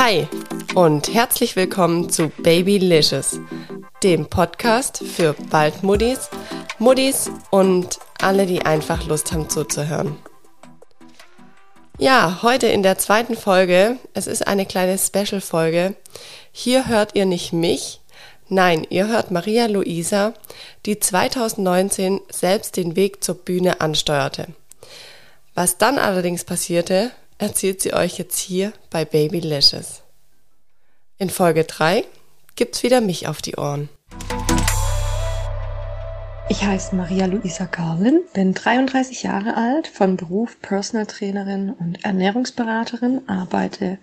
Hi und herzlich willkommen zu Babylicious, dem Podcast für Baldmuddis, Muddis und alle, die einfach Lust haben zuzuhören. Ja, heute in der zweiten Folge, es ist eine kleine Special-Folge. Hier hört ihr nicht mich, nein, ihr hört Maria Luisa, die 2019 selbst den Weg zur Bühne ansteuerte. Was dann allerdings passierte, erzählt sie euch jetzt hier bei Babylicious. In Folge 3 gibt's wieder mich auf die Ohren. Ich heiße Maria Luisa Garlin, bin 33 Jahre alt, von Beruf Personal Trainerin und Ernährungsberaterin, arbeite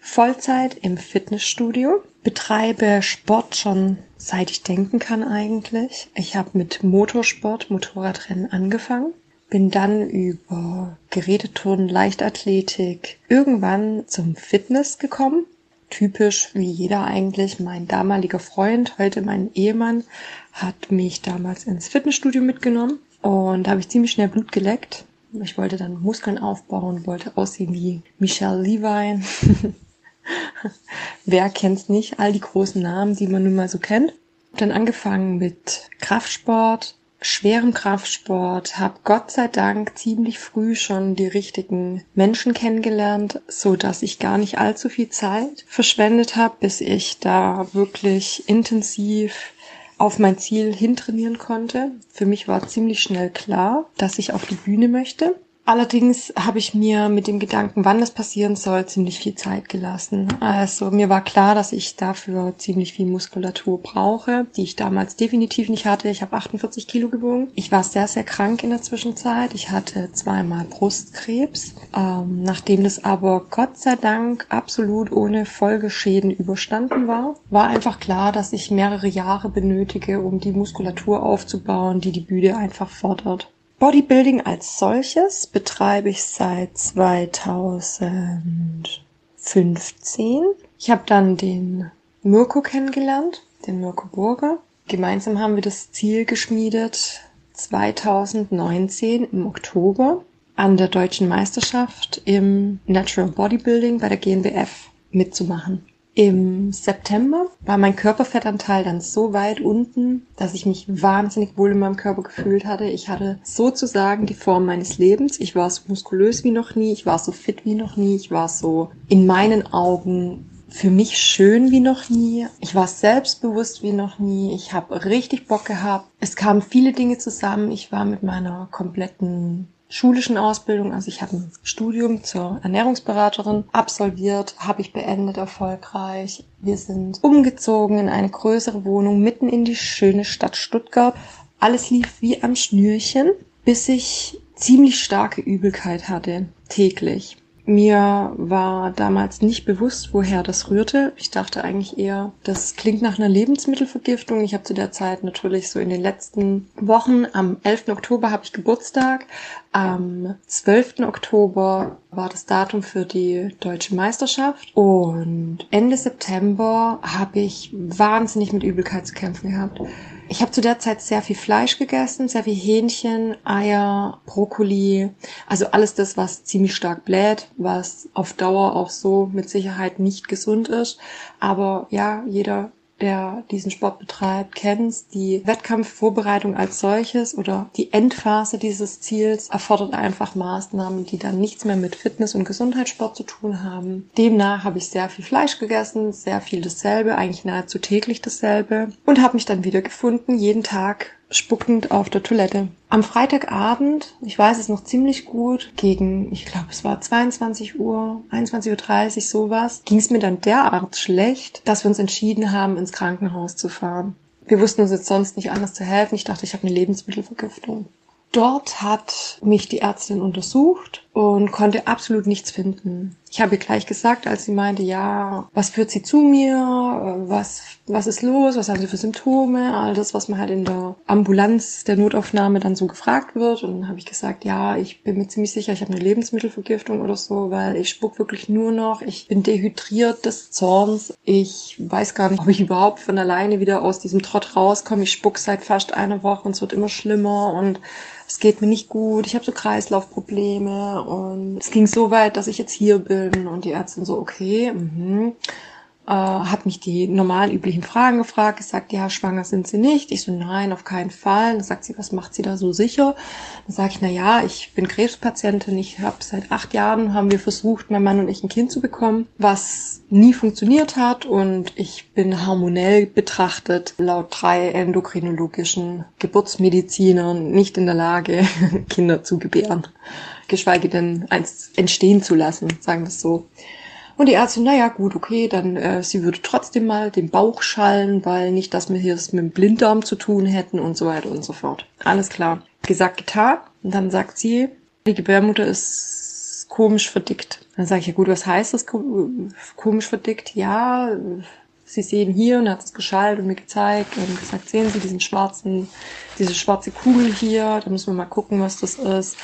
Vollzeit im Fitnessstudio, betreibe Sport schon seit ich denken kann eigentlich. Ich habe mit Motorsport, Motorradrennen angefangen, bin dann über Geräteturnen, Leichtathletik irgendwann zum Fitness gekommen. Typisch wie jeder eigentlich. Mein damaliger Freund, heute mein Ehemann, hat mich damals ins Fitnessstudio mitgenommen und da habe ich ziemlich schnell Blut geleckt. Ich wollte dann Muskeln aufbauen, wollte aussehen wie Michelle Levine. Wer kennt's nicht? All die großen Namen, die man nun mal so kennt. Dann angefangen mit Kraftsport, schwerem Kraftsport, habe Gott sei Dank ziemlich früh schon die richtigen Menschen kennengelernt, so dass ich gar nicht allzu viel Zeit verschwendet habe, bis ich da wirklich intensiv auf mein Ziel hintrainieren konnte. Für mich war ziemlich schnell klar, dass ich auf die Bühne möchte. Allerdings habe ich mir mit dem Gedanken, wann das passieren soll, ziemlich viel Zeit gelassen. Also mir war klar, dass ich dafür ziemlich viel Muskulatur brauche, die ich damals definitiv nicht hatte. Ich habe 48 Kilo gewogen. Ich war sehr, sehr krank in der Zwischenzeit. Ich hatte zweimal Brustkrebs. Ähm, nachdem das aber Gott sei Dank absolut ohne Folgeschäden überstanden war, war einfach klar, dass ich mehrere Jahre benötige, um die Muskulatur aufzubauen, die die Bühne einfach fordert. Bodybuilding als solches betreibe ich seit 2015. Ich habe dann den Mirko kennengelernt, den Mirko Burger. Gemeinsam haben wir das Ziel geschmiedet, 2019 im Oktober an der deutschen Meisterschaft im Natural Bodybuilding bei der GNBF mitzumachen. Im September war mein Körperfettanteil dann so weit unten, dass ich mich wahnsinnig wohl in meinem Körper gefühlt hatte. Ich hatte sozusagen die Form meines Lebens. Ich war so muskulös wie noch nie, ich war so fit wie noch nie, ich war so in meinen Augen für mich schön wie noch nie. Ich war selbstbewusst wie noch nie. Ich habe richtig Bock gehabt. Es kamen viele Dinge zusammen. Ich war mit meiner kompletten schulischen Ausbildung. Also ich habe ein Studium zur Ernährungsberaterin absolviert, habe ich beendet erfolgreich. Wir sind umgezogen in eine größere Wohnung mitten in die schöne Stadt Stuttgart. Alles lief wie am Schnürchen, bis ich ziemlich starke Übelkeit hatte, täglich. Mir war damals nicht bewusst, woher das rührte. Ich dachte eigentlich eher, das klingt nach einer Lebensmittelvergiftung. Ich habe zu der Zeit natürlich so in den letzten Wochen, am 11. Oktober habe ich Geburtstag, am 12. Oktober war das Datum für die deutsche Meisterschaft und Ende September habe ich wahnsinnig mit Übelkeit zu kämpfen gehabt. Ich habe zu der Zeit sehr viel Fleisch gegessen, sehr viel Hähnchen, Eier, Brokkoli, also alles das, was ziemlich stark bläht, was auf Dauer auch so mit Sicherheit nicht gesund ist. Aber ja, jeder der diesen Sport betreibt, kennt, die Wettkampfvorbereitung als solches oder die Endphase dieses Ziels erfordert einfach Maßnahmen, die dann nichts mehr mit Fitness und Gesundheitssport zu tun haben. Demnach habe ich sehr viel Fleisch gegessen, sehr viel dasselbe, eigentlich nahezu täglich dasselbe und habe mich dann wiedergefunden, jeden Tag spuckend auf der Toilette. Am Freitagabend, ich weiß es noch ziemlich gut, gegen, ich glaube, es war 22 Uhr, 21.30 Uhr, sowas, ging es mir dann derart schlecht, dass wir uns entschieden haben, ins Krankenhaus zu fahren. Wir wussten uns jetzt sonst nicht anders zu helfen. Ich dachte, ich habe eine Lebensmittelvergiftung. Dort hat mich die Ärztin untersucht und konnte absolut nichts finden. Ich habe ihr gleich gesagt, als sie meinte, ja, was führt sie zu mir, was, was ist los, was haben sie für Symptome, all das, was man halt in der Ambulanz der Notaufnahme dann so gefragt wird. Und dann habe ich gesagt, ja, ich bin mir ziemlich sicher, ich habe eine Lebensmittelvergiftung oder so, weil ich spuck wirklich nur noch, ich bin dehydriert des Zorns, ich weiß gar nicht, ob ich überhaupt von alleine wieder aus diesem Trott rauskomme. Ich spuck seit fast einer Woche und es wird immer schlimmer. Und es geht mir nicht gut, ich habe so Kreislaufprobleme und es ging so weit, dass ich jetzt hier bin und die Ärztin so, okay, mhm äh, hat mich die normalen üblichen Fragen gefragt, gesagt, ja, schwanger sind sie nicht. Ich so, nein, auf keinen Fall. Dann sagt sie, was macht sie da so sicher? Dann sage ich, na ja, ich bin Krebspatientin. Ich habe seit acht Jahren haben wir versucht, mein Mann und ich ein Kind zu bekommen, was nie funktioniert hat und ich bin hormonell betrachtet laut drei endokrinologischen Geburtsmedizinern nicht in der Lage, Kinder zu gebären, geschweige denn eins entstehen zu lassen, sagen wir es so. Und die Ärztin, naja, gut, okay, dann äh, sie würde trotzdem mal den Bauch schallen, weil nicht, dass wir hier es mit dem Blinddarm zu tun hätten und so weiter und so fort. Alles klar. Gesagt, getan. Und dann sagt sie, die Gebärmutter ist komisch verdickt. Dann sage ich, ja gut, was heißt das komisch verdickt? Ja, Sie sehen hier und hat es geschallt und mir gezeigt und gesagt, sehen Sie diesen schwarzen, diese schwarze Kugel hier, da müssen wir mal gucken, was das ist.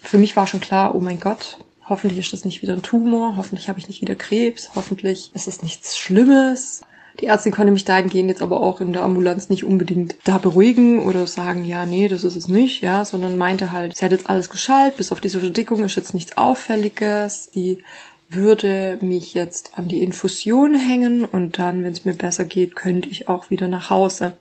Für mich war schon klar, oh mein Gott, Hoffentlich ist das nicht wieder ein Tumor, hoffentlich habe ich nicht wieder Krebs, hoffentlich ist es nichts Schlimmes. Die Ärztin konnte mich dahingehend jetzt aber auch in der Ambulanz nicht unbedingt da beruhigen oder sagen, ja, nee, das ist es nicht, ja, sondern meinte halt, sie hat jetzt alles geschallt, bis auf diese Verdickung ist jetzt nichts Auffälliges, die würde mich jetzt an die Infusion hängen und dann, wenn es mir besser geht, könnte ich auch wieder nach Hause.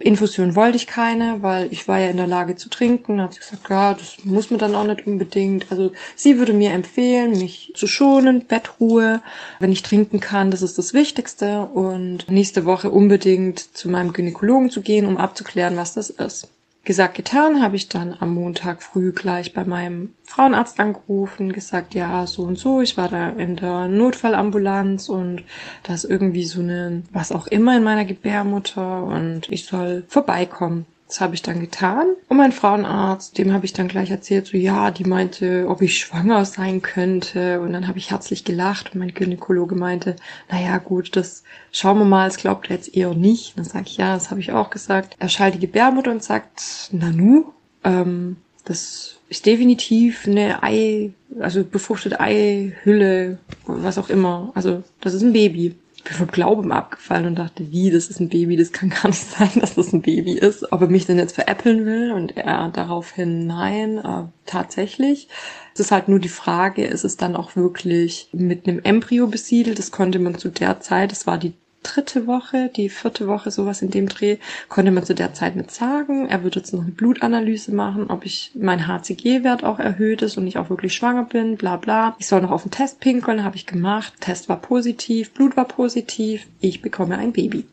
Infusion wollte ich keine, weil ich war ja in der Lage zu trinken. Da hat sie gesagt, ja, das muss man dann auch nicht unbedingt. Also sie würde mir empfehlen, mich zu schonen, Bettruhe, wenn ich trinken kann, das ist das Wichtigste. Und nächste Woche unbedingt zu meinem Gynäkologen zu gehen, um abzuklären, was das ist. Gesagt, getan, habe ich dann am Montag früh gleich bei meinem Frauenarzt angerufen, gesagt, ja, so und so, ich war da in der Notfallambulanz und da ist irgendwie so eine, was auch immer in meiner Gebärmutter und ich soll vorbeikommen. Das habe ich dann getan. Und mein Frauenarzt, dem habe ich dann gleich erzählt, so ja, die meinte, ob ich schwanger sein könnte. Und dann habe ich herzlich gelacht und mein Gynäkologe meinte, naja gut, das schauen wir mal, das glaubt er jetzt eher nicht. Dann sage ich, ja, das habe ich auch gesagt. Er schallt die Gebärmutter und sagt, Nanu, ähm, das ist definitiv eine Ei, also befruchtete Eihülle, was auch immer. Also das ist ein Baby ich bin vom Glauben abgefallen und dachte, wie, das ist ein Baby, das kann gar nicht sein, dass das ein Baby ist. Ob er mich denn jetzt veräppeln will und er daraufhin nein, äh, tatsächlich. Es ist halt nur die Frage, ist es dann auch wirklich mit einem Embryo besiedelt? Das konnte man zu der Zeit, das war die dritte Woche, die vierte Woche, sowas in dem Dreh, konnte man zu der Zeit nicht sagen. Er wird jetzt noch eine Blutanalyse machen, ob ich mein HCG-Wert auch erhöht ist und ich auch wirklich schwanger bin, bla bla. Ich soll noch auf den Test pinkeln, habe ich gemacht. Test war positiv, Blut war positiv, ich bekomme ein Baby.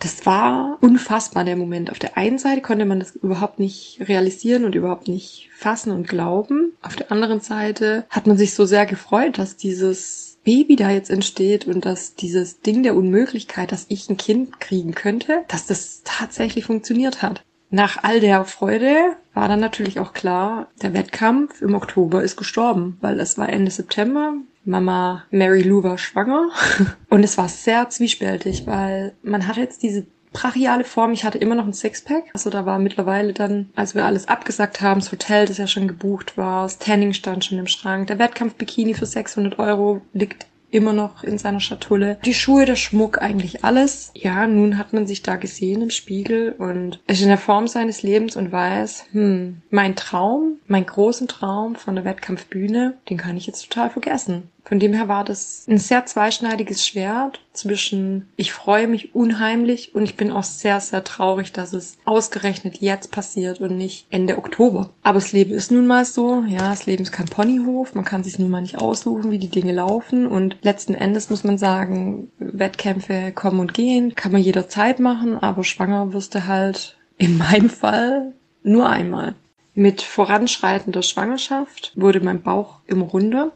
Das war unfassbar der Moment. Auf der einen Seite konnte man das überhaupt nicht realisieren und überhaupt nicht fassen und glauben. Auf der anderen Seite hat man sich so sehr gefreut, dass dieses Baby da jetzt entsteht und dass dieses Ding der Unmöglichkeit, dass ich ein Kind kriegen könnte, dass das tatsächlich funktioniert hat. Nach all der Freude war dann natürlich auch klar, der Wettkampf im Oktober ist gestorben, weil es war Ende September. Mama Mary Lou war schwanger und es war sehr zwiespältig, weil man hat jetzt diese brachiale Form. Ich hatte immer noch ein Sixpack. Also da war mittlerweile dann, als wir alles abgesagt haben, das Hotel, das ja schon gebucht war, das Tanning stand schon im Schrank. Der Wettkampf-Bikini für 600 Euro liegt immer noch in seiner Schatulle. Die Schuhe, der Schmuck, eigentlich alles. Ja, nun hat man sich da gesehen im Spiegel und ist in der Form seines Lebens und weiß, hm, mein Traum, mein großen Traum von der Wettkampfbühne, den kann ich jetzt total vergessen. Von dem her war das ein sehr zweischneidiges Schwert zwischen ich freue mich unheimlich und ich bin auch sehr, sehr traurig, dass es ausgerechnet jetzt passiert und nicht Ende Oktober. Aber das Leben ist nun mal so, ja, das Leben ist kein Ponyhof, man kann sich nun mal nicht aussuchen, wie die Dinge laufen und letzten Endes muss man sagen, Wettkämpfe kommen und gehen, kann man jederzeit machen, aber schwanger wirst du halt in meinem Fall nur einmal. Mit voranschreitender Schwangerschaft wurde mein Bauch immer runder.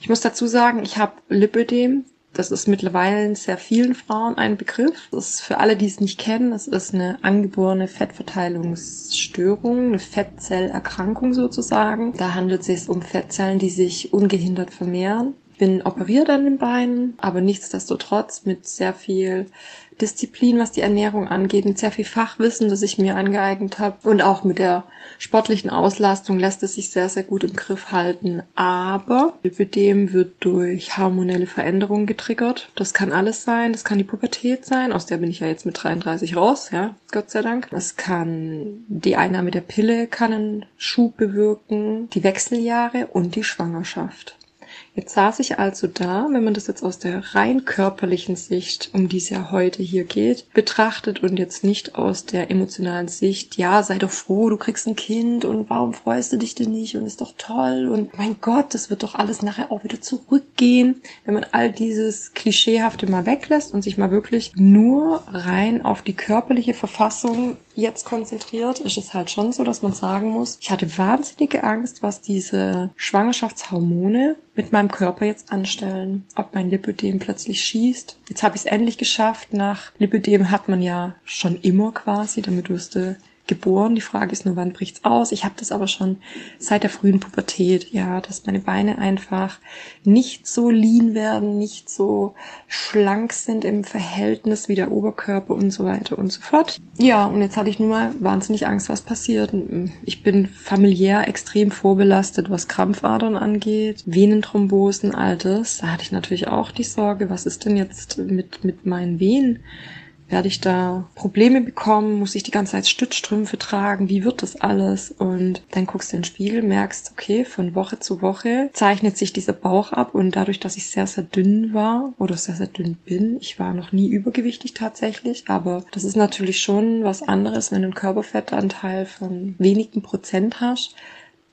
Ich muss dazu sagen, ich habe Lipödem. Das ist mittlerweile in sehr vielen Frauen ein Begriff. Das ist für alle, die es nicht kennen, das ist eine angeborene Fettverteilungsstörung, eine Fettzellerkrankung sozusagen. Da handelt es sich um Fettzellen, die sich ungehindert vermehren Bin operiert an den Beinen, aber nichtsdestotrotz mit sehr viel Disziplin, was die Ernährung angeht, mit sehr viel Fachwissen, das ich mir angeeignet habe und auch mit der sportlichen Auslastung lässt es sich sehr, sehr gut im Griff halten. Aber Lipidem wird durch hormonelle Veränderungen getriggert. Das kann alles sein. Das kann die Pubertät sein. Aus der bin ich ja jetzt mit 33 raus, ja, Gott sei Dank. Es kann die Einnahme der Pille kann einen Schub bewirken, die Wechseljahre und die Schwangerschaft. Jetzt saß ich also da, wenn man das jetzt aus der rein körperlichen Sicht, um die es ja heute hier geht, betrachtet und jetzt nicht aus der emotionalen Sicht, ja, sei doch froh, du kriegst ein Kind und warum freust du dich denn nicht und ist doch toll und mein Gott, das wird doch alles nachher auch wieder zurückgehen. Wenn man all dieses Klischeehafte mal weglässt und sich mal wirklich nur rein auf die körperliche Verfassung jetzt konzentriert, ist es halt schon so, dass man sagen muss, ich hatte wahnsinnige Angst, was diese Schwangerschaftshormone mit meinem Körper jetzt anstellen. Ob mein Lipödem plötzlich schießt. Jetzt habe ich es endlich geschafft. Nach Lipödem hat man ja schon immer quasi, damit du geboren. Die Frage ist nur, wann bricht's aus? Ich habe das aber schon seit der frühen Pubertät, ja, dass meine Beine einfach nicht so lean werden, nicht so schlank sind im Verhältnis wie der Oberkörper und so weiter und so fort. Ja, und jetzt hatte ich nur mal wahnsinnig Angst, was passiert. Ich bin familiär extrem vorbelastet, was Krampfadern angeht, Venenthrombosen, all das. Da hatte ich natürlich auch die Sorge, was ist denn jetzt mit, mit meinen Venen? Werde ich da Probleme bekommen? Muss ich die ganze Zeit Stützstrümpfe tragen? Wie wird das alles? Und dann guckst du in den Spiegel, merkst, okay, von Woche zu Woche zeichnet sich dieser Bauch ab und dadurch, dass ich sehr, sehr dünn war oder sehr, sehr dünn bin, ich war noch nie übergewichtig tatsächlich, aber das ist natürlich schon was anderes, wenn du einen Körperfettanteil von wenigen Prozent hast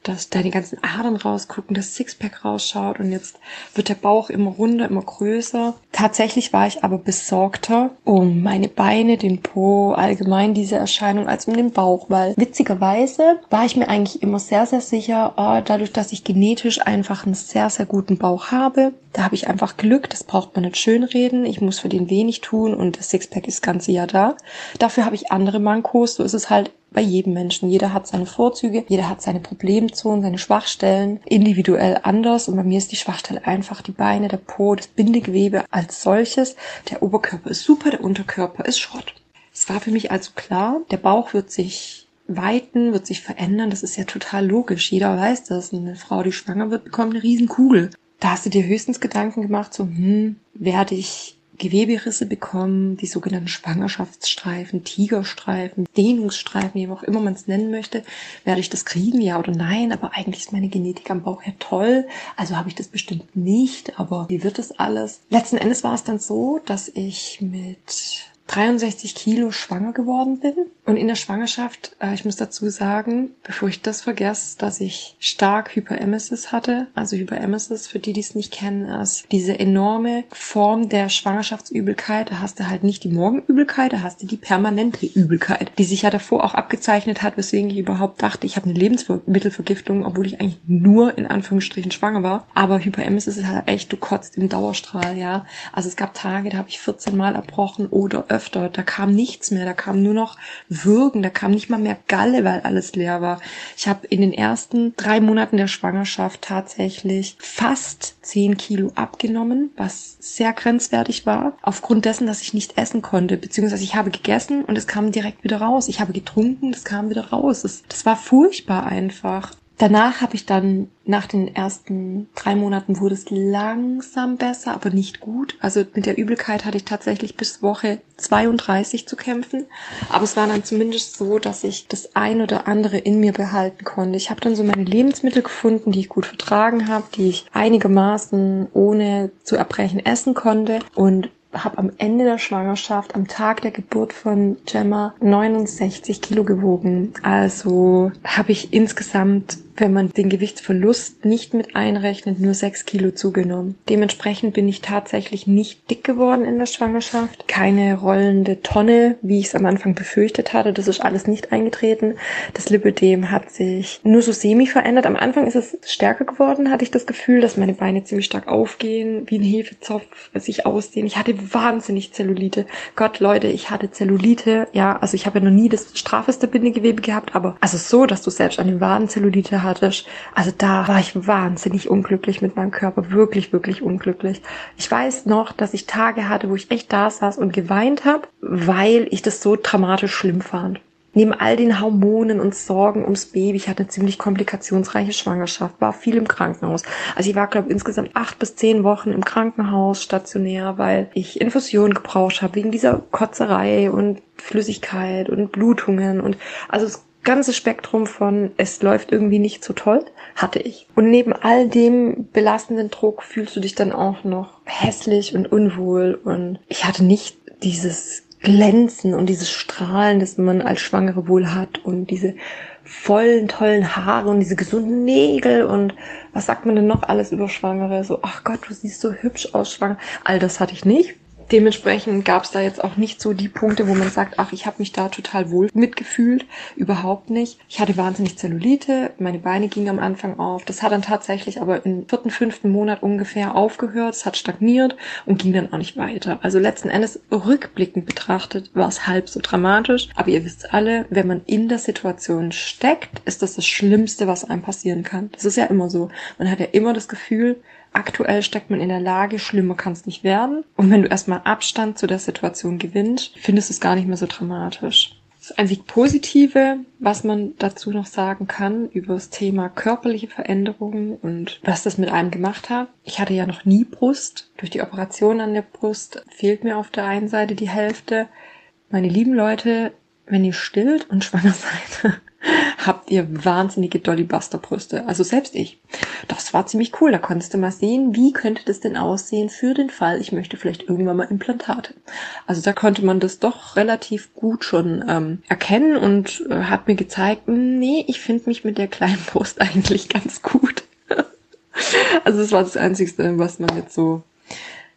dass deine ganzen Adern rausgucken, das Sixpack rausschaut und jetzt wird der Bauch immer runder, immer größer. Tatsächlich war ich aber besorgter um meine Beine, den Po, allgemein diese Erscheinung als um den Bauch, weil witzigerweise war ich mir eigentlich immer sehr, sehr sicher, oh, dadurch, dass ich genetisch einfach einen sehr, sehr guten Bauch habe, da habe ich einfach Glück, das braucht man nicht schönreden, ich muss für den wenig tun und das Sixpack ist das ganze Jahr da. Dafür habe ich andere Mankos, so ist es halt bei jedem Menschen. Jeder hat seine Vorzüge, jeder hat seine Problemzonen, seine Schwachstellen, individuell anders. Und bei mir ist die Schwachstelle einfach die Beine, der Po, das Bindegewebe als solches. Der Oberkörper ist super, der Unterkörper ist Schrott. Es war für mich also klar, der Bauch wird sich weiten, wird sich verändern. Das ist ja total logisch. Jeder weiß das. Eine Frau, die schwanger wird, bekommt eine Riesenkugel. Da hast du dir höchstens Gedanken gemacht, so, hm, werde ich Geweberisse bekommen, die sogenannten Schwangerschaftsstreifen, Tigerstreifen, Dehnungsstreifen, wie auch immer man es nennen möchte. Werde ich das kriegen, ja oder nein? Aber eigentlich ist meine Genetik am Bauch ja toll, also habe ich das bestimmt nicht. Aber wie wird das alles? Letzten Endes war es dann so, dass ich mit 63 Kilo schwanger geworden bin. Und in der Schwangerschaft, äh, ich muss dazu sagen, bevor ich das vergesse, dass ich stark Hyperemesis hatte. Also Hyperemesis, für die, die es nicht kennen, ist diese enorme Form der Schwangerschaftsübelkeit. Da hast du halt nicht die Morgenübelkeit, da hast du die permanente Übelkeit, die sich ja davor auch abgezeichnet hat, weswegen ich überhaupt dachte, ich habe eine Lebensmittelvergiftung, obwohl ich eigentlich nur in Anführungsstrichen schwanger war. Aber Hyperemesis ist halt echt, du kotzt im Dauerstrahl, ja. Also es gab Tage, da habe ich 14 Mal erbrochen oder öfter. Da kam nichts mehr, da kam nur noch Würgen, da kam nicht mal mehr Galle, weil alles leer war. Ich habe in den ersten drei Monaten der Schwangerschaft tatsächlich fast zehn Kilo abgenommen, was sehr grenzwertig war, aufgrund dessen, dass ich nicht essen konnte, beziehungsweise ich habe gegessen und es kam direkt wieder raus. Ich habe getrunken, es kam wieder raus. Das, das war furchtbar einfach. Danach habe ich dann nach den ersten drei Monaten wurde es langsam besser, aber nicht gut. Also mit der Übelkeit hatte ich tatsächlich bis Woche 32 zu kämpfen. Aber es war dann zumindest so, dass ich das ein oder andere in mir behalten konnte. Ich habe dann so meine Lebensmittel gefunden, die ich gut vertragen habe, die ich einigermaßen ohne zu erbrechen essen konnte. Und habe am Ende der Schwangerschaft, am Tag der Geburt von Gemma, 69 Kilo gewogen. Also habe ich insgesamt wenn man den Gewichtsverlust nicht mit einrechnet, nur sechs Kilo zugenommen. Dementsprechend bin ich tatsächlich nicht dick geworden in der Schwangerschaft. Keine rollende Tonne, wie ich es am Anfang befürchtet hatte. Das ist alles nicht eingetreten. Das Lipödem hat sich nur so semi verändert. Am Anfang ist es stärker geworden, hatte ich das Gefühl, dass meine Beine ziemlich stark aufgehen, wie ein Hefezopf sich ausdehnen. Ich hatte wahnsinnig Zellulite. Gott, Leute, ich hatte Zellulite. Ja, also ich habe ja noch nie das straffeste Bindegewebe gehabt, aber also so, dass du selbst an den Waden Zellulite hattest. Also da war ich wahnsinnig unglücklich mit meinem Körper. Wirklich, wirklich unglücklich. Ich weiß noch, dass ich Tage hatte, wo ich echt da saß und geweint habe, weil ich das so dramatisch schlimm fand neben all den Hormonen und Sorgen ums Baby, ich hatte eine ziemlich komplikationsreiche Schwangerschaft, war viel im Krankenhaus. Also ich war, glaube insgesamt acht bis zehn Wochen im Krankenhaus stationär, weil ich Infusion gebraucht habe, wegen dieser Kotzerei und Flüssigkeit und Blutungen und also das ganze Spektrum von es läuft irgendwie nicht so toll hatte ich. Und neben all dem belastenden Druck fühlst du dich dann auch noch hässlich und unwohl und ich hatte nicht dieses Glänzen und dieses Strahlen, das man als Schwangere wohl hat und diese vollen, tollen Haare und diese gesunden Nägel und was sagt man denn noch alles über Schwangere? So, ach Gott, du siehst so hübsch aus, Schwanger. All das hatte ich nicht. Dementsprechend gab es da jetzt auch nicht so die Punkte, wo man sagt, ach, ich habe mich da total wohl mitgefühlt. Überhaupt nicht. Ich hatte wahnsinnig Zellulite, meine Beine gingen am Anfang auf. Das hat dann tatsächlich aber im vierten, fünften Monat ungefähr aufgehört. Es hat stagniert und ging dann auch nicht weiter. Also letzten Endes rückblickend betrachtet war es halb so dramatisch. Aber ihr wisst alle, wenn man in der Situation steckt, ist das das Schlimmste, was einem passieren kann. Das ist ja immer so. Man hat ja immer das Gefühl, aktuell steckt man in der Lage, schlimmer kann es nicht werden. Und wenn du erstmal Abstand zu der Situation gewinnst, findest du es gar nicht mehr so dramatisch. Das einzig Positive, was man dazu noch sagen kann über das Thema körperliche Veränderungen und was das mit einem gemacht hat. Ich hatte ja noch nie Brust. Durch die Operation an der Brust fehlt mir auf der einen Seite die Hälfte. Meine lieben Leute, wenn ihr stillt und schwanger seid, habt ihr wahnsinnige Dolly Buster Brüste. Also selbst ich. Das war ziemlich cool. Da konntest du mal sehen, wie könnte das denn aussehen für den Fall, ich möchte vielleicht irgendwann mal Implantate. Also da konnte man das doch relativ gut schon ähm, erkennen und äh, hat mir gezeigt, nee, ich finde mich mit der kleinen Brust eigentlich ganz gut. also das war das Einzige, was man jetzt so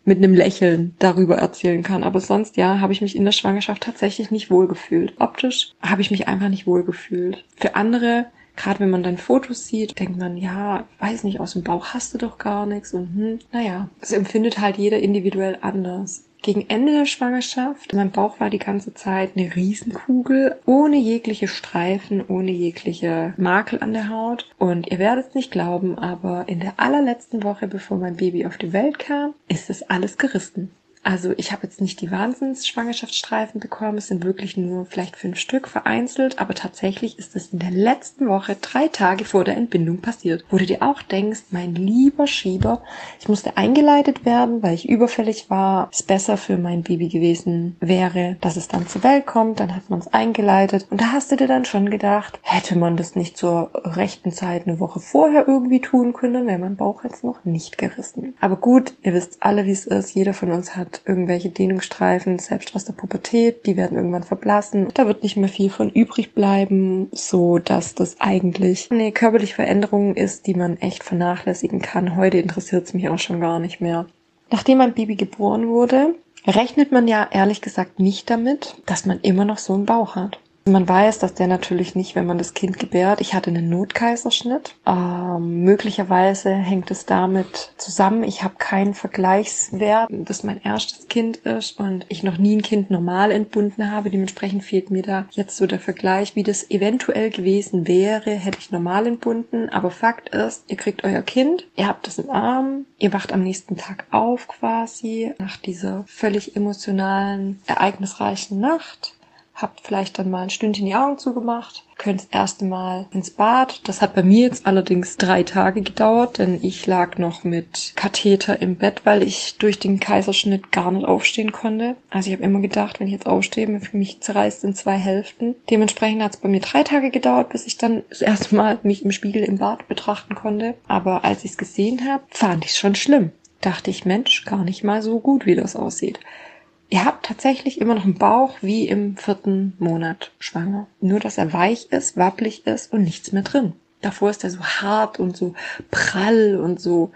mit einem Lächeln darüber erzählen kann. Aber sonst, ja, habe ich mich in der Schwangerschaft tatsächlich nicht wohlgefühlt. Optisch habe ich mich einfach nicht wohlgefühlt. Für andere, gerade wenn man dann Fotos sieht, denkt man, ja, weiß nicht, aus dem Bauch hast du doch gar nichts und hm, naja, es empfindet halt jeder individuell anders gegen Ende der Schwangerschaft. Mein Bauch war die ganze Zeit eine Riesenkugel, ohne jegliche Streifen, ohne jegliche Makel an der Haut. Und ihr werdet es nicht glauben, aber in der allerletzten Woche, bevor mein Baby auf die Welt kam, ist es alles gerissen. Also ich habe jetzt nicht die Wahnsinns-Schwangerschaftsstreifen bekommen, es sind wirklich nur vielleicht fünf Stück vereinzelt, aber tatsächlich ist es in der letzten Woche, drei Tage vor der Entbindung passiert. Wo du dir auch denkst, mein lieber Schieber, ich musste eingeleitet werden, weil ich überfällig war, es besser für mein Baby gewesen wäre, dass es dann zur Welt kommt, dann hat man es eingeleitet und da hast du dir dann schon gedacht, hätte man das nicht zur rechten Zeit eine Woche vorher irgendwie tun können, wäre mein Bauch jetzt noch nicht gerissen. Aber gut, ihr wisst alle, wie es ist, jeder von uns hat irgendwelche Dehnungsstreifen, selbst aus der Pubertät, die werden irgendwann verblassen. Da wird nicht mehr viel von übrig bleiben, so dass das eigentlich eine körperliche Veränderung ist, die man echt vernachlässigen kann. Heute interessiert es mich auch schon gar nicht mehr. Nachdem mein Baby geboren wurde, rechnet man ja ehrlich gesagt nicht damit, dass man immer noch so einen Bauch hat. Man weiß, dass der natürlich nicht, wenn man das Kind gebärt. Ich hatte einen Notkaiserschnitt. Ähm, möglicherweise hängt es damit zusammen. Ich habe keinen Vergleichswert, dass mein erstes Kind ist und ich noch nie ein Kind normal entbunden habe. Dementsprechend fehlt mir da jetzt so der Vergleich, wie das eventuell gewesen wäre, hätte ich normal entbunden. Aber Fakt ist, ihr kriegt euer Kind, ihr habt es im Arm, ihr wacht am nächsten Tag auf quasi nach dieser völlig emotionalen, ereignisreichen Nacht habt vielleicht dann mal ein Stündchen die Augen zugemacht, könnt das erste Mal ins Bad. Das hat bei mir jetzt allerdings drei Tage gedauert, denn ich lag noch mit Katheter im Bett, weil ich durch den Kaiserschnitt gar nicht aufstehen konnte. Also ich habe immer gedacht, wenn ich jetzt aufstehe, für mich zerreißt in zwei Hälften. Dementsprechend hat es bei mir drei Tage gedauert, bis ich dann das erste Mal mich im Spiegel im Bad betrachten konnte. Aber als ich es gesehen habe, fand ich es schon schlimm. Dachte ich, Mensch, gar nicht mal so gut, wie das aussieht. Ihr habt tatsächlich immer noch einen Bauch wie im vierten Monat schwanger. Nur, dass er weich ist, wabbelig ist und nichts mehr drin. Davor ist er so hart und so prall und so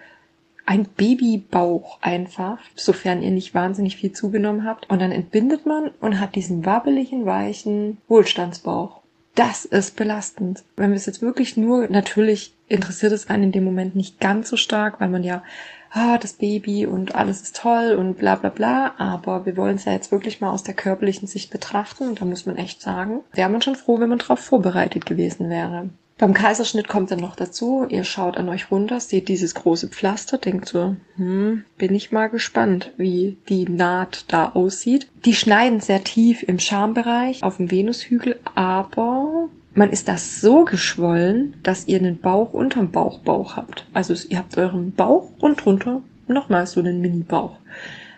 ein Babybauch einfach, sofern ihr nicht wahnsinnig viel zugenommen habt. Und dann entbindet man und hat diesen wabbeligen, weichen Wohlstandsbauch. Das ist belastend. Wenn wir es jetzt wirklich nur, natürlich interessiert es einen in dem Moment nicht ganz so stark, weil man ja ah, das Baby und alles ist toll und bla bla bla, aber wir wollen es ja jetzt wirklich mal aus der körperlichen Sicht betrachten da muss man echt sagen, wäre man schon froh, wenn man darauf vorbereitet gewesen wäre. Beim Kaiserschnitt kommt dann noch dazu, ihr schaut an euch runter, seht dieses große Pflaster, denkt so, hm, bin ich mal gespannt, wie die Naht da aussieht. Die schneiden sehr tief im Schambereich auf dem Venushügel, aber man ist das so geschwollen, dass ihr einen Bauch unterm Bauchbauch habt. Also ihr habt euren Bauch und drunter nochmal so einen Mini-Bauch.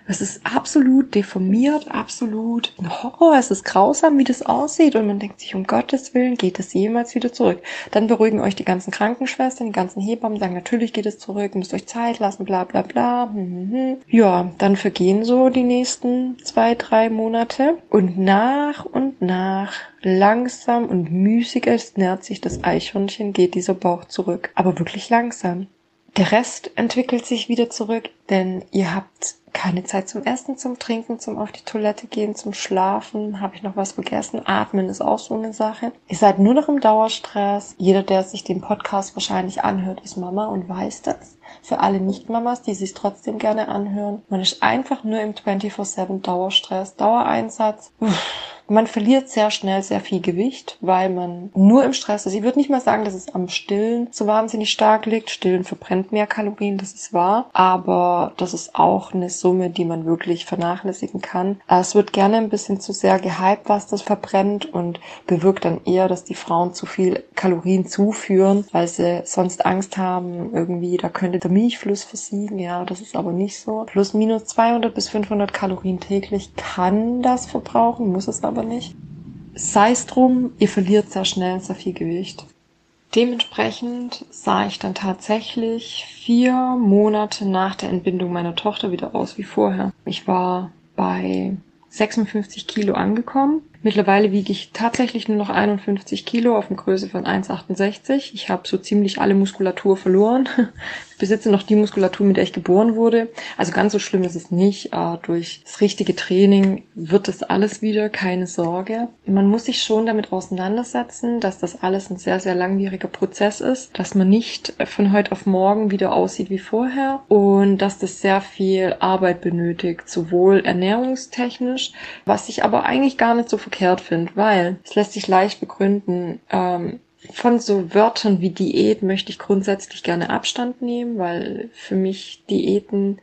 Es ist absolut deformiert, absolut ein Horror. Es ist grausam, wie das aussieht. Und man denkt sich, um Gottes Willen, geht es jemals wieder zurück? Dann beruhigen euch die ganzen Krankenschwestern, die ganzen Hebammen, sagen, natürlich geht es zurück, müsst euch Zeit lassen, bla bla bla. Hm, hm, hm. Ja, dann vergehen so die nächsten zwei, drei Monate. Und nach und nach langsam und müßig es nährt sich das Eichhörnchen, geht dieser Bauch zurück. Aber wirklich langsam. Der Rest entwickelt sich wieder zurück, denn ihr habt keine Zeit zum Essen, zum Trinken, zum auf die Toilette gehen, zum Schlafen. Habe ich noch was vergessen? Atmen ist auch so eine Sache. Ihr seid nur noch im Dauerstress. Jeder, der sich den Podcast wahrscheinlich anhört, ist Mama und weiß das. Für alle Nicht-Mamas, die sich trotzdem gerne anhören. Man ist einfach nur im 24-7 Dauerstress, Dauereinsatz. Man verliert sehr schnell sehr viel Gewicht, weil man nur im Stress ist. Ich würde nicht mal sagen, dass es am Stillen so wahnsinnig stark liegt. Stillen verbrennt mehr Kalorien, das ist wahr. Aber das ist auch eine Summe, die man wirklich vernachlässigen kann. Es wird gerne ein bisschen zu sehr gehypt, was das verbrennt und bewirkt dann eher, dass die Frauen zu viel Kalorien zuführen, weil sie sonst Angst haben, irgendwie, da könnte der Milchfluss versiegen. Ja, das ist aber nicht so. Plus minus 200 bis 500 Kalorien täglich kann das verbrauchen, muss es aber nicht. Sei es drum, ihr verliert sehr schnell sehr viel Gewicht. Dementsprechend sah ich dann tatsächlich vier Monate nach der Entbindung meiner Tochter wieder aus wie vorher. Ich war bei 56 Kilo angekommen. Mittlerweile wiege ich tatsächlich nur noch 51 Kilo auf eine Größe von 1,68. Ich habe so ziemlich alle Muskulatur verloren. besitze noch die Muskulatur, mit der ich geboren wurde. Also ganz so schlimm ist es nicht. Äh, durch das richtige Training wird das alles wieder, keine Sorge. Man muss sich schon damit auseinandersetzen, dass das alles ein sehr, sehr langwieriger Prozess ist, dass man nicht von heute auf morgen wieder aussieht wie vorher und dass das sehr viel Arbeit benötigt, sowohl ernährungstechnisch, was ich aber eigentlich gar nicht so verkehrt finde, weil es lässt sich leicht begründen, ähm, von so Wörtern wie Diät möchte ich grundsätzlich gerne Abstand nehmen, weil für mich Diäten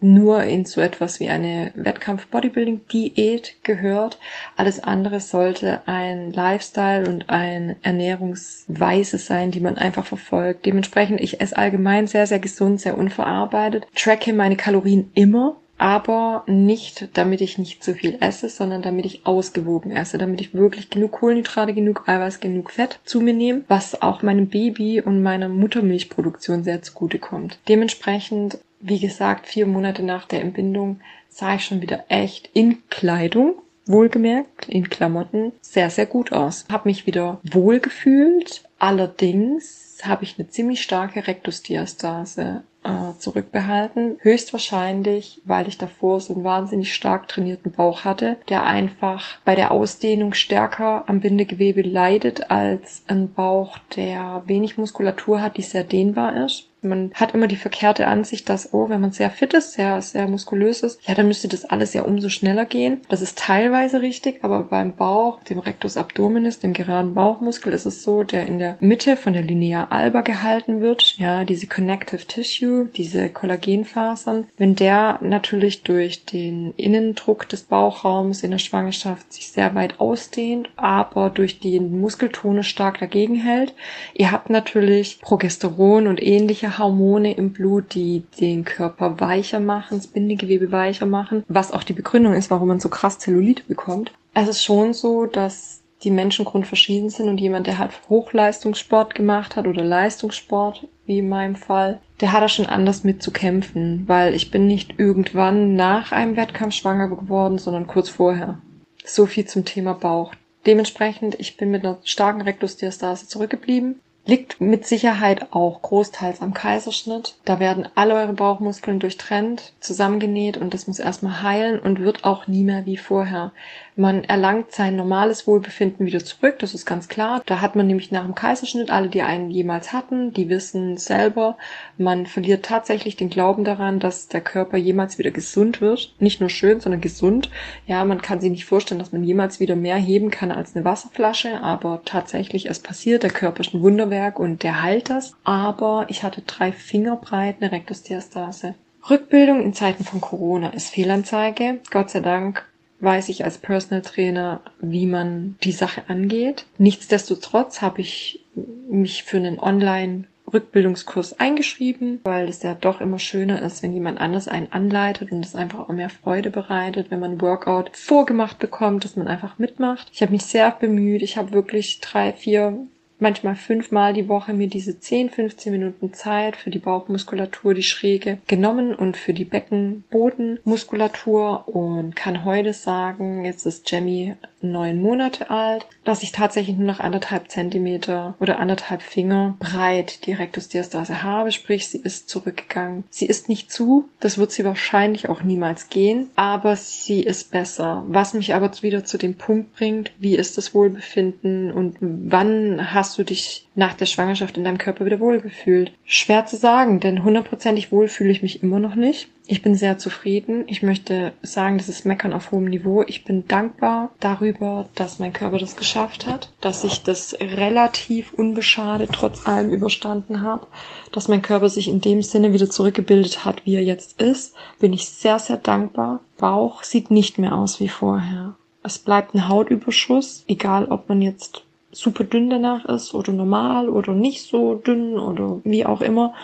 nur in so etwas wie eine Wettkampf-Bodybuilding-Diät gehört. Alles andere sollte ein Lifestyle und eine Ernährungsweise sein, die man einfach verfolgt. Dementsprechend, ich esse allgemein sehr, sehr gesund, sehr unverarbeitet, tracke meine Kalorien immer aber nicht, damit ich nicht zu viel esse, sondern damit ich ausgewogen esse, damit ich wirklich genug Kohlenhydrate, genug Eiweiß, genug Fett zu mir nehme, was auch meinem Baby und meiner Muttermilchproduktion sehr zugute kommt. Dementsprechend, wie gesagt, vier Monate nach der Entbindung sah ich schon wieder echt in Kleidung wohlgemerkt, in Klamotten, sehr, sehr gut aus. Hab mich wieder wohl gefühlt. Allerdings habe ich eine ziemlich starke Rektusdiastase äh, zurückbehalten. Höchstwahrscheinlich, weil ich davor so einen wahnsinnig stark trainierten Bauch hatte, der einfach bei der Ausdehnung stärker am Bindegewebe leidet als ein Bauch, der wenig Muskulatur hat, die sehr dehnbar ist. Man hat immer die verkehrte Ansicht, dass, oh, wenn man sehr fit ist, sehr, sehr muskulös ist, ja, dann müsste das alles ja umso schneller gehen. Das ist teilweise richtig, aber beim Bauch, dem Rectus abdominis, dem geraden Bauchmuskel, ist es so, der in der Mitte von der Linea alba gehalten wird, ja, diese Connective Tissue, diese Kollagenfasern. Wenn der natürlich durch den Innendruck des Bauchraums in der Schwangerschaft sich sehr weit ausdehnt, aber durch die Muskeltone stark dagegen hält, ihr habt natürlich Progesteron und ähnliche Hormone im Blut, die den Körper weicher machen, das Bindegewebe weicher machen, was auch die Begründung ist, warum man so krass Zellulite bekommt. Es ist schon so, dass die Menschen grundverschieden sind und jemand, der halt Hochleistungssport gemacht hat oder Leistungssport, wie in meinem Fall, der hat da schon anders mit zu kämpfen, weil ich bin nicht irgendwann nach einem Wettkampf schwanger geworden, sondern kurz vorher. So viel zum Thema Bauch. Dementsprechend, ich bin mit einer starken Rektusdiastase zurückgeblieben. Liegt mit Sicherheit auch großteils am Kaiserschnitt. Da werden alle eure Bauchmuskeln durchtrennt, zusammengenäht und das muss erstmal heilen und wird auch nie mehr wie vorher. Man erlangt sein normales Wohlbefinden wieder zurück, das ist ganz klar. Da hat man nämlich nach dem Kaiserschnitt, alle, die einen jemals hatten, die wissen selber, man verliert tatsächlich den Glauben daran, dass der Körper jemals wieder gesund wird. Nicht nur schön, sondern gesund. Ja, man kann sich nicht vorstellen, dass man jemals wieder mehr heben kann als eine Wasserflasche, aber tatsächlich, es passiert, der Körper ist ein Wunderwerk und der heilt das. Aber ich hatte drei Finger breit eine Rektusdiastase. Rückbildung in Zeiten von Corona ist Fehlanzeige. Gott sei Dank weiß ich als Personal Trainer, wie man die Sache angeht. Nichtsdestotrotz habe ich mich für einen Online Rückbildungskurs eingeschrieben, weil es ja doch immer schöner ist, wenn jemand anders einen anleitet und es einfach auch mehr Freude bereitet, wenn man Workout vorgemacht bekommt, dass man einfach mitmacht. Ich habe mich sehr bemüht. Ich habe wirklich drei, vier manchmal fünfmal die Woche mir diese 10, 15 Minuten Zeit für die Bauchmuskulatur, die Schräge genommen und für die Beckenbodenmuskulatur und kann heute sagen, jetzt ist Jamie neun Monate alt, dass ich tatsächlich nur noch anderthalb Zentimeter oder anderthalb Finger breit die Rektusdiastase habe, sprich sie ist zurückgegangen. Sie ist nicht zu, das wird sie wahrscheinlich auch niemals gehen, aber sie ist besser. Was mich aber wieder zu dem Punkt bringt, wie ist das Wohlbefinden und wann hast hast du dich nach der Schwangerschaft in deinem Körper wieder wohlgefühlt? Schwer zu sagen, denn hundertprozentig wohl fühle ich mich immer noch nicht. Ich bin sehr zufrieden. Ich möchte sagen, das ist Meckern auf hohem Niveau. Ich bin dankbar darüber, dass mein Körper das geschafft hat, dass ich das relativ unbeschadet trotz allem überstanden habe, dass mein Körper sich in dem Sinne wieder zurückgebildet hat, wie er jetzt ist. Bin ich sehr, sehr dankbar. Bauch sieht nicht mehr aus wie vorher. Es bleibt ein Hautüberschuss, egal ob man jetzt super dünn danach ist oder normal oder nicht so dünn oder wie auch immer.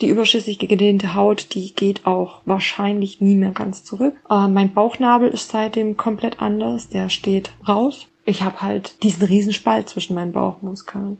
Die überschüssig gedehnte Haut, die geht auch wahrscheinlich nie mehr ganz zurück. Äh, mein Bauchnabel ist seitdem komplett anders. Der steht raus. Ich habe halt diesen Riesenspalt zwischen meinen Bauchmuskeln.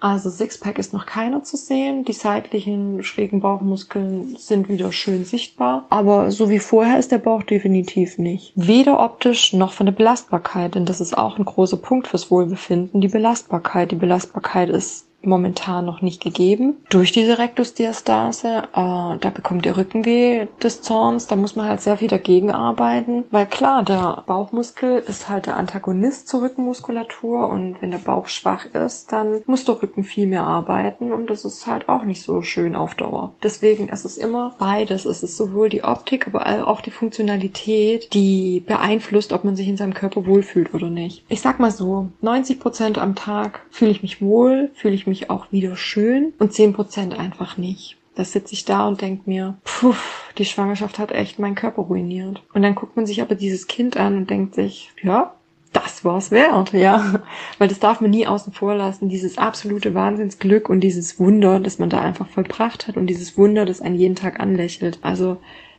Also Sixpack ist noch keiner zu sehen. Die seitlichen schrägen Bauchmuskeln sind wieder schön sichtbar. Aber so wie vorher ist der Bauch definitiv nicht. Weder optisch noch von der Belastbarkeit, denn das ist auch ein großer Punkt fürs Wohlbefinden. Die Belastbarkeit. Die Belastbarkeit ist momentan noch nicht gegeben. Durch diese Rektusdiastase, äh, da bekommt der Rücken weh des Zorns, da muss man halt sehr viel dagegen arbeiten, weil klar, der Bauchmuskel ist halt der Antagonist zur Rückenmuskulatur und wenn der Bauch schwach ist, dann muss der Rücken viel mehr arbeiten und das ist halt auch nicht so schön auf Dauer. Deswegen ist es immer beides. Es ist sowohl die Optik, aber auch die Funktionalität, die beeinflusst, ob man sich in seinem Körper wohlfühlt oder nicht. Ich sag mal so, 90 Prozent am Tag fühle ich mich wohl, fühle ich mich mich auch wieder schön und zehn Prozent einfach nicht. Da sitze ich da und denke mir, puh, die Schwangerschaft hat echt meinen Körper ruiniert. Und dann guckt man sich aber dieses Kind an und denkt sich, ja, das war's wert, ja. Weil das darf man nie außen vor lassen. Dieses absolute Wahnsinnsglück und dieses Wunder, das man da einfach vollbracht hat und dieses Wunder, das einen jeden Tag anlächelt. Also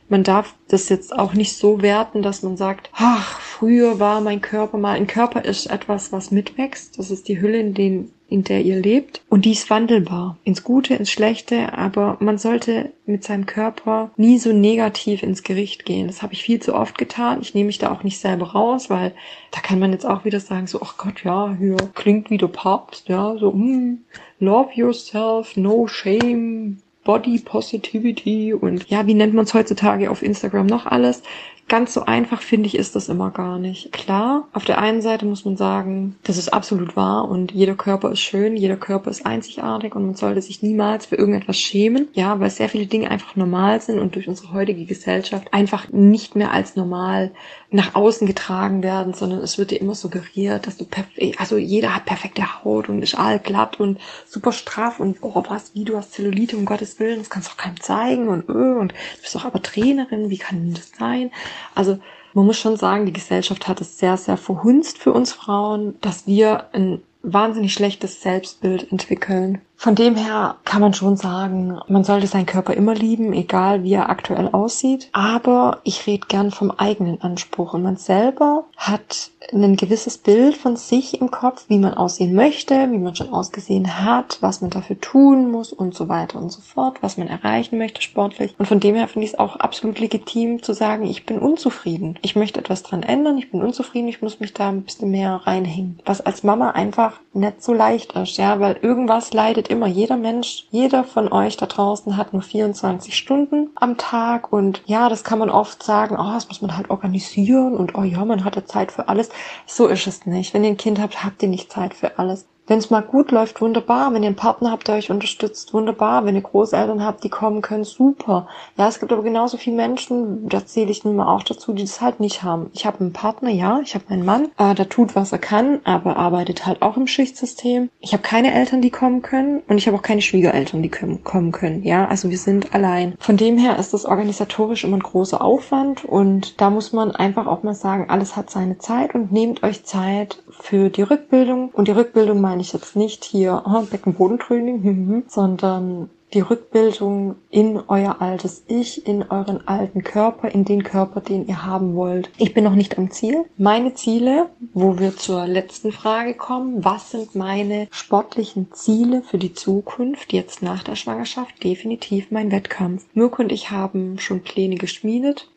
man darf das jetzt auch nicht so werten, dass man sagt, ach, früher war mein Körper mal, ein Körper ist etwas, was mitwächst. Das ist die Hülle, in, den, in der ihr lebt. Und die ist wandelbar. Ins Gute, ins Schlechte. Aber man sollte mit seinem Körper nie so negativ ins Gericht gehen. Das habe ich viel zu oft getan. Ich nehme mich da auch nicht selber raus, weil da kann man jetzt auch wieder sagen, so, ach Gott, ja, hier klingt wie der Papst, ja, so, mm, love yourself, no shame, Body Positivity und ja, wie nennt man es heutzutage auf Instagram noch alles? Ganz so einfach finde ich ist das immer gar nicht. Klar, auf der einen Seite muss man sagen, das ist absolut wahr und jeder Körper ist schön, jeder Körper ist einzigartig und man sollte sich niemals für irgendetwas schämen. Ja, weil sehr viele Dinge einfach normal sind und durch unsere heutige Gesellschaft einfach nicht mehr als normal nach außen getragen werden, sondern es wird dir immer suggeriert, dass du perfekt, also jeder hat perfekte Haut und ist allglatt und super straff und oh was, wie du hast Zellulite, um Gottes Willen, das kannst du auch keinem zeigen und öh, und du bist doch aber Trainerin, wie kann denn das sein? Also man muss schon sagen, die Gesellschaft hat es sehr, sehr verhunzt für uns Frauen, dass wir ein wahnsinnig schlechtes Selbstbild entwickeln. Von dem her kann man schon sagen, man sollte seinen Körper immer lieben, egal wie er aktuell aussieht. Aber ich rede gern vom eigenen Anspruch. Und man selber hat ein gewisses Bild von sich im Kopf, wie man aussehen möchte, wie man schon ausgesehen hat, was man dafür tun muss und so weiter und so fort, was man erreichen möchte sportlich. Und von dem her finde ich es auch absolut legitim zu sagen, ich bin unzufrieden. Ich möchte etwas dran ändern, ich bin unzufrieden, ich muss mich da ein bisschen mehr reinhängen. Was als Mama einfach nicht so leicht ist, ja, weil irgendwas leidet immer, jeder Mensch, jeder von euch da draußen hat nur 24 Stunden am Tag und ja, das kann man oft sagen, oh, das muss man halt organisieren und oh ja, man hat ja Zeit für alles. So ist es nicht. Wenn ihr ein Kind habt, habt ihr nicht Zeit für alles. Wenn es mal gut läuft, wunderbar. Wenn ihr einen Partner habt, der euch unterstützt, wunderbar. Wenn ihr Großeltern habt, die kommen können, super. Ja, es gibt aber genauso viele Menschen, da zähle ich nun mal auch dazu, die das halt nicht haben. Ich habe einen Partner, ja, ich habe meinen Mann, äh, der tut, was er kann, aber arbeitet halt auch im Schichtsystem. Ich habe keine Eltern, die kommen können und ich habe auch keine Schwiegereltern, die können, kommen können. Ja, also wir sind allein. Von dem her ist das organisatorisch immer ein großer Aufwand und da muss man einfach auch mal sagen, alles hat seine Zeit und nehmt euch Zeit für die Rückbildung. Und die Rückbildung meine ich jetzt nicht hier oh, Beckenbodentraining, hm, hm, sondern die Rückbildung in euer altes Ich, in euren alten Körper, in den Körper, den ihr haben wollt. Ich bin noch nicht am Ziel. Meine Ziele, wo wir zur letzten Frage kommen, was sind meine sportlichen Ziele für die Zukunft, jetzt nach der Schwangerschaft? Definitiv mein Wettkampf. Mirko und ich haben schon Pläne geschmiedet.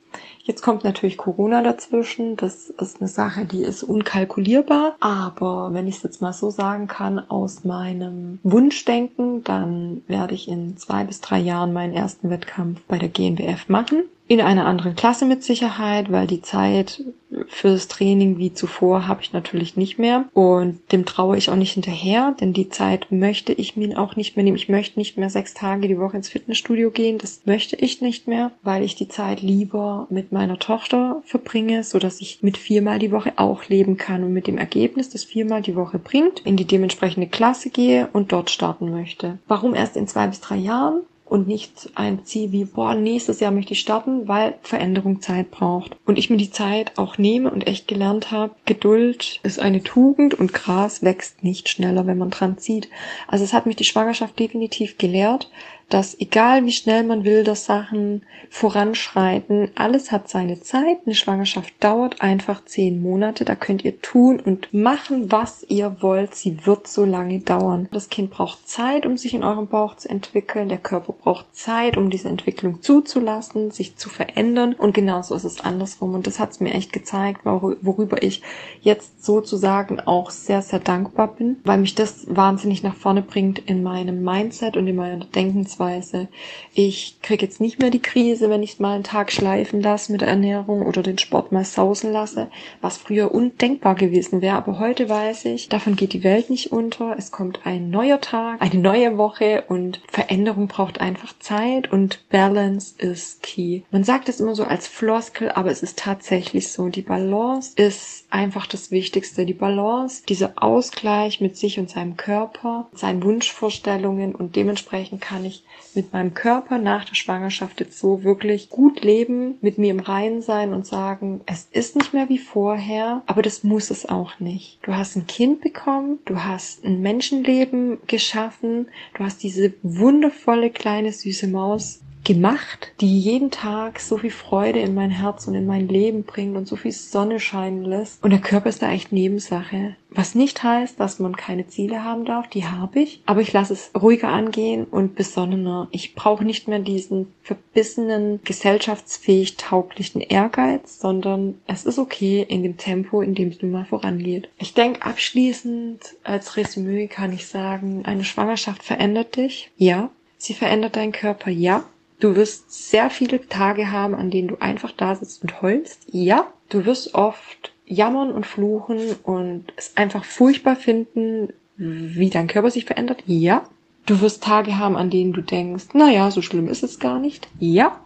Jetzt kommt natürlich Corona dazwischen. Das ist eine Sache, die ist unkalkulierbar. Aber wenn ich es jetzt mal so sagen kann, aus meinem Wunschdenken, dann werde ich in zwei bis drei Jahren meinen ersten Wettkampf bei der GNBF machen in einer anderen Klasse mit Sicherheit, weil die Zeit fürs Training wie zuvor habe ich natürlich nicht mehr und dem traue ich auch nicht hinterher, denn die Zeit möchte ich mir auch nicht mehr nehmen. Ich möchte nicht mehr sechs Tage die Woche ins Fitnessstudio gehen, das möchte ich nicht mehr, weil ich die Zeit lieber mit meiner Tochter verbringe, so dass ich mit viermal die Woche auch leben kann und mit dem Ergebnis, das viermal die Woche bringt, in die dementsprechende Klasse gehe und dort starten möchte. Warum erst in zwei bis drei Jahren? Und nicht ein Ziel wie, boah, nächstes Jahr möchte ich starten, weil Veränderung Zeit braucht. Und ich mir die Zeit auch nehme und echt gelernt habe, Geduld ist eine Tugend und Gras wächst nicht schneller, wenn man dran zieht. Also es hat mich die Schwangerschaft definitiv gelehrt, dass egal wie schnell man will, dass Sachen voranschreiten, alles hat seine Zeit. Eine Schwangerschaft dauert einfach zehn Monate. Da könnt ihr tun und machen, was ihr wollt. Sie wird so lange dauern. Das Kind braucht Zeit, um sich in eurem Bauch zu entwickeln. Der Körper braucht Zeit, um diese Entwicklung zuzulassen, sich zu verändern. Und genauso ist es andersrum. Und das hat es mir echt gezeigt, worüber ich jetzt sozusagen auch sehr, sehr dankbar bin, weil mich das wahnsinnig nach vorne bringt in meinem Mindset und in meiner Denkensweise Ernährungsweise. Ich kriege jetzt nicht mehr die Krise, wenn ich mal einen Tag schleifen lasse mit der Ernährung oder den Sport mal sausen lasse, was früher undenkbar gewesen wäre. Aber heute weiß ich, davon geht die Welt nicht unter. Es kommt ein neuer Tag, eine neue Woche und Veränderung braucht einfach Zeit und Balance ist key. Man sagt es immer so als Floskel, aber es ist tatsächlich so. Die Balance ist einfach das Wichtigste. Die Balance, dieser Ausgleich mit sich und seinem Körper, seinen Wunschvorstellungen und dementsprechend kann ich mit meinem Körper nach der Schwangerschaft jetzt so wirklich gut leben, mit mir im Reinen sein und sagen, es ist nicht mehr wie vorher, aber das muss es auch nicht. Du hast ein Kind bekommen, du hast ein Menschenleben geschaffen, du hast diese wundervolle kleine süße Maus gemacht, die jeden Tag so viel Freude in mein Herz und in mein Leben bringt und so viel Sonne scheinen lässt. Und der Körper ist da echt Nebensache. Was nicht heißt, dass man keine Ziele haben darf, die habe ich, aber ich lasse es ruhiger angehen und besonnener. Ich brauche nicht mehr diesen verbissenen, gesellschaftsfähig tauglichen Ehrgeiz, sondern es ist okay in dem Tempo, in dem es nun mal vorangeht. Ich denke, abschließend als Resümee kann ich sagen, eine Schwangerschaft verändert dich. Ja. Sie verändert deinen Körper. Ja. Du wirst sehr viele Tage haben, an denen du einfach da sitzt und heulst. Ja, du wirst oft jammern und fluchen und es einfach furchtbar finden, wie dein Körper sich verändert. Ja. Du wirst Tage haben, an denen du denkst, na ja, so schlimm ist es gar nicht. Ja.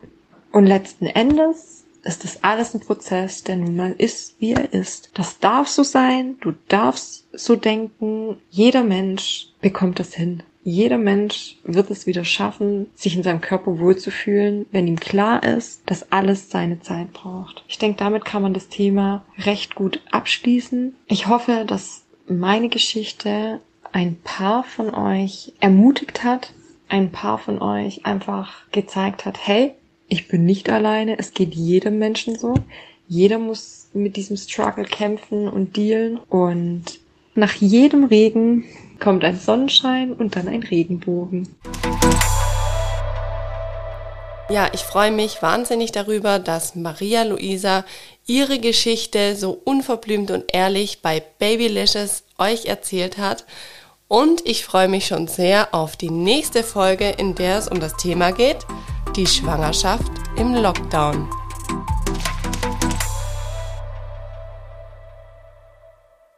Und letzten Endes ist das alles ein Prozess, der nun mal ist, wie er ist. Das darf so sein, du darfst so denken. Jeder Mensch bekommt das hin. Jeder Mensch wird es wieder schaffen, sich in seinem Körper wohlzufühlen, wenn ihm klar ist, dass alles seine Zeit braucht. Ich denke, damit kann man das Thema recht gut abschließen. Ich hoffe, dass meine Geschichte ein paar von euch ermutigt hat, ein paar von euch einfach gezeigt hat, hey, ich bin nicht alleine, es geht jedem Menschen so. Jeder muss mit diesem Struggle kämpfen und dealen und nach jedem Regen kommt ein Sonnenschein und dann ein Regenbogen. Ja, ich freue mich wahnsinnig darüber, dass Maria Luisa ihre Geschichte so unverblümt und ehrlich bei Babylicious euch erzählt hat. Und ich freue mich schon sehr auf die nächste Folge, in der es um das Thema geht, die Schwangerschaft im Lockdown.